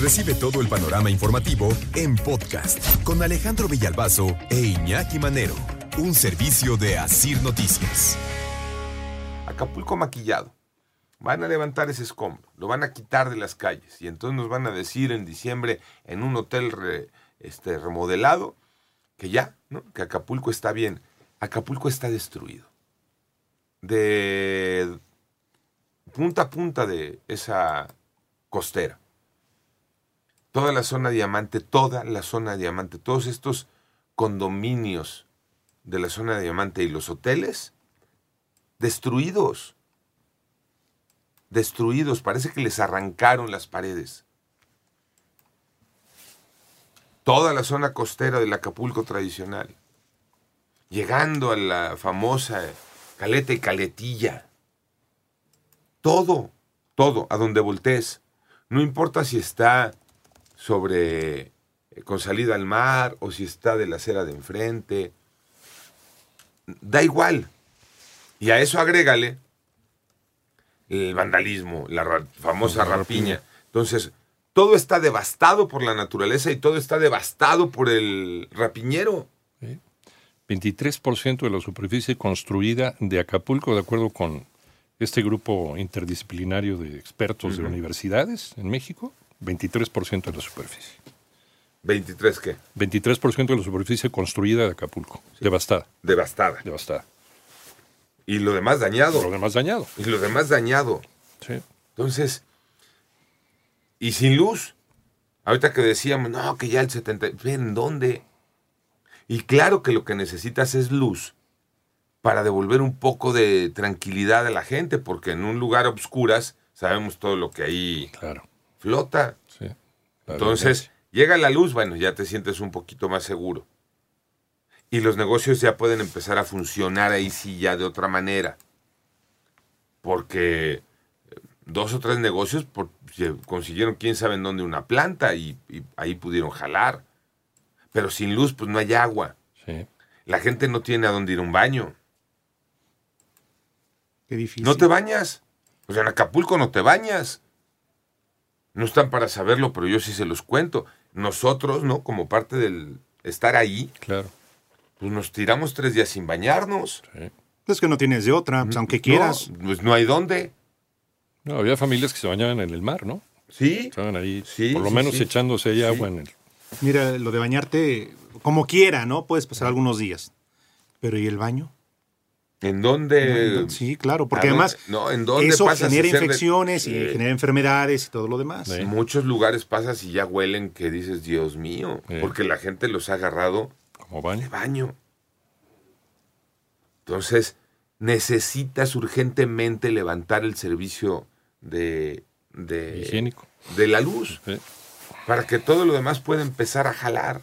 Recibe todo el panorama informativo en podcast con Alejandro Villalbazo e Iñaki Manero, un servicio de Asir Noticias. Acapulco maquillado. Van a levantar ese escombro, lo van a quitar de las calles y entonces nos van a decir en diciembre en un hotel este, remodelado que ya, ¿no? que Acapulco está bien. Acapulco está destruido. De punta a punta de esa costera. Toda la zona diamante, toda la zona diamante, todos estos condominios de la zona diamante y los hoteles destruidos. Destruidos, parece que les arrancaron las paredes. Toda la zona costera del Acapulco tradicional. Llegando a la famosa caleta y caletilla. Todo, todo, a donde voltees. No importa si está sobre eh, con salida al mar o si está de la acera de enfrente. Da igual. Y a eso agrégale el vandalismo, la famosa rapiña. Entonces, todo está devastado por la naturaleza y todo está devastado por el rapiñero. 23% de la superficie construida de Acapulco, de acuerdo con este grupo interdisciplinario de expertos de universidades en México, 23% de la superficie. ¿23 qué? 23% de la superficie construida de Acapulco. Devastada. Devastada. Devastada. Y lo demás dañado. Lo demás dañado. Y lo demás dañado. Sí. Entonces, y sin luz. Ahorita que decíamos, no, que ya el 70... ¿En dónde? Y claro que lo que necesitas es luz para devolver un poco de tranquilidad a la gente, porque en un lugar a obscuras sabemos todo lo que ahí claro. Flota. Sí, Entonces, llega la luz, bueno, ya te sientes un poquito más seguro. Y los negocios ya pueden empezar a funcionar ahí sí ya de otra manera. Porque eh, dos o tres negocios consiguieron quién sabe en dónde una planta y, y, ahí pudieron jalar. Pero sin luz, pues no hay agua. Sí. La gente no tiene a dónde ir a un baño. Qué difícil. No te bañas. O sea, en Acapulco no te bañas. No están para saberlo, pero yo sí se los cuento. Nosotros, ¿no? Como parte del estar ahí, Claro. pues nos tiramos tres días sin bañarnos. Sí. Es que no tienes de otra, pues, aunque quieras. No, pues no hay dónde. No, había familias que se bañaban en el mar, ¿no? Sí. Estaban ahí, Sí, por lo sí, menos sí. echándose ahí Sí. agua en el... Mira, lo de bañarte, como quiera, ¿no? Puedes pasar algunos días. Pero ¿y el baño? ¿En dónde? Sí, claro, porque ¿A dónde- además no, ¿en dónde eso genera de- infecciones y Sí. genera enfermedades y todo lo demás. Sí. En muchos lugares pasas y ya huelen que dices, Dios mío, Sí. porque la gente los ha agarrado como de baño. Entonces, necesitas urgentemente levantar el servicio de, de, Higiénico. de la luz Sí. para que todo lo demás pueda empezar a jalar.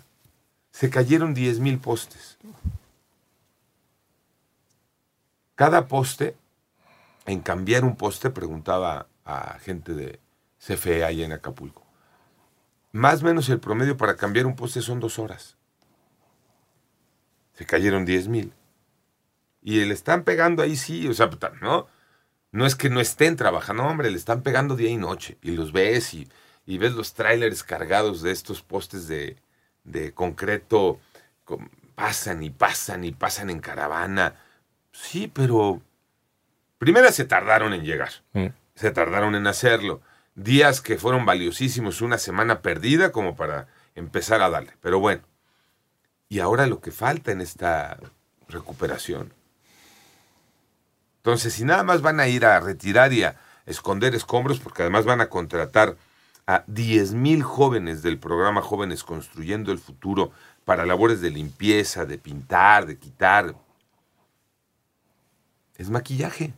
Se cayeron 10 mil postes. Cada poste, en cambiar un poste, preguntaba a gente de CFE ahí en Acapulco. Más o menos el promedio para cambiar un poste son dos horas. Se cayeron 10 mil. Y le están pegando ahí sí, o sea, ¿no? No es que no estén trabajando, hombre, le están pegando día y noche. Y los ves y, ves los trailers cargados de estos postes de, de concreto. con- pasan y pasan y pasan en caravana. Sí, pero primero se tardaron en llegar. Mm. Se tardaron en hacerlo. Días que fueron valiosísimos, una semana perdida como para empezar a darle. Pero bueno. Y ahora lo que falta en esta recuperación. Entonces, si nada más van a ir a retirar y a esconder escombros, porque además van a contratar a 10 mil jóvenes del programa Jóvenes Construyendo el Futuro para labores de limpieza, de pintar, de quitar. Es maquillaje.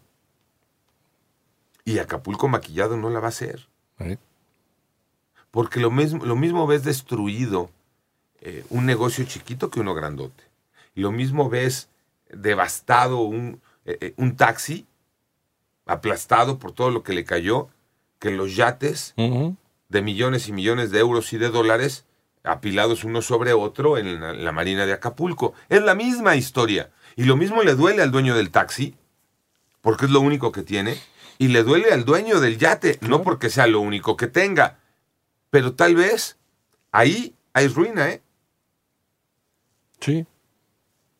Y Acapulco maquillado no la va a hacer. Porque lo mismo, lo mismo ves destruido eh, un negocio chiquito que uno grandote. Y lo mismo ves devastado un, eh, eh, un taxi, aplastado por todo lo que le cayó, que los yates de millones y millones de euros y de dólares apilados uno sobre otro en la, en la marina de Acapulco. Es la misma historia. Y lo mismo le duele al dueño del taxi, porque es lo único que tiene, y le duele al dueño del yate, no porque sea lo único que tenga. Pero tal vez ahí hay ruina, ¿eh? Sí,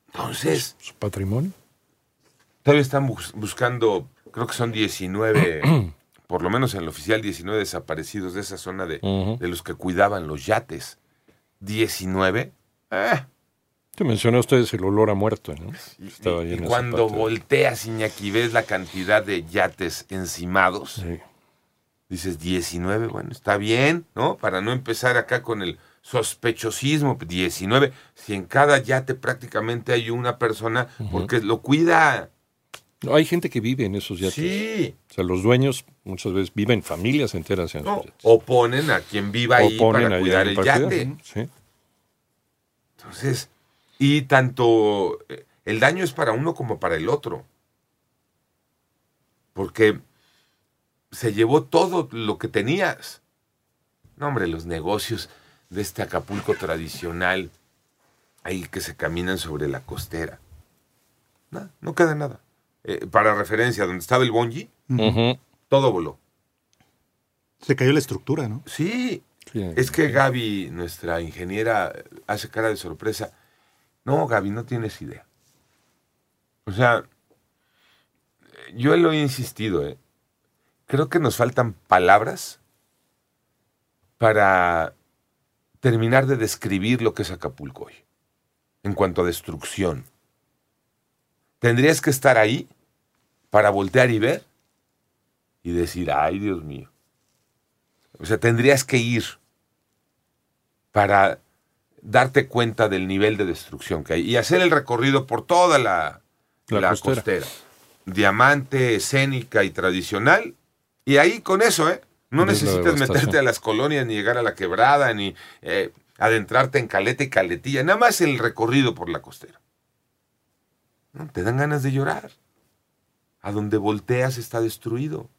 Entonces, su patrimonio. todavía están bus- buscando, creo que son 19, por lo menos en el oficial, 19 desaparecidos de esa zona de, de los que cuidaban los yates. 19. Eh, Te mencionó ustedes el olor a muerto, ¿no? y, Estaba ahí cuando volteas, Iñaki, ves la cantidad de yates encimados, Sí. dices 19, bueno, está bien, ¿no? Para no empezar acá con el sospechosismo, 19. Si en cada yate prácticamente hay una persona, porque lo cuida. No, hay gente que vive en esos yates. Sí. O sea, los dueños muchas veces viven familias enteras en No, esos yates. o ponen a quien viva ahí O ponen para ahí cuidar el yate. Sí. Entonces, y tanto eh, el daño es para uno como para el otro. Porque se llevó todo lo que tenías. No, hombre, los negocios de este Acapulco tradicional, ahí que se caminan sobre la costera. Nada, no queda nada. Eh, para referencia, donde estaba el bonji, todo voló. Se cayó la estructura, ¿no? Sí, Sí. Es que Gaby, nuestra ingeniera, hace cara de sorpresa. No, Gaby, no tienes idea. O sea, yo lo he insistido, ¿eh? Creo que nos faltan palabras para terminar de describir lo que es Acapulco hoy, en cuanto a destrucción. Tendrías que estar ahí para voltear y ver y decir, ay, Dios mío. O sea, tendrías que ir para darte cuenta del nivel de destrucción que hay y hacer el recorrido por toda la, La la costera. costera. Diamante, escénica y tradicional. Y ahí con eso, ¿eh? No necesitas meterte a las colonias, ni llegar a la quebrada, ni eh, adentrarte en caleta y caletilla. Nada más el recorrido por la costera. ¿No? Te dan ganas de llorar. A donde volteas está destruido.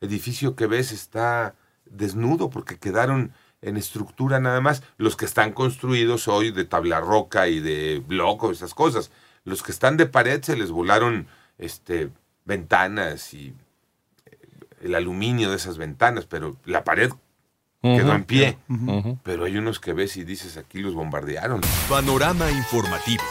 Edificio que ves está desnudo porque quedaron en estructura nada más. Los que están construidos hoy de tabla roca y de bloco, esas cosas. Los que están de pared se les volaron este, ventanas y eh, el aluminio de esas ventanas, pero la pared quedó en pie. Pero hay unos que ves y dices aquí los bombardearon. Panorama informativo.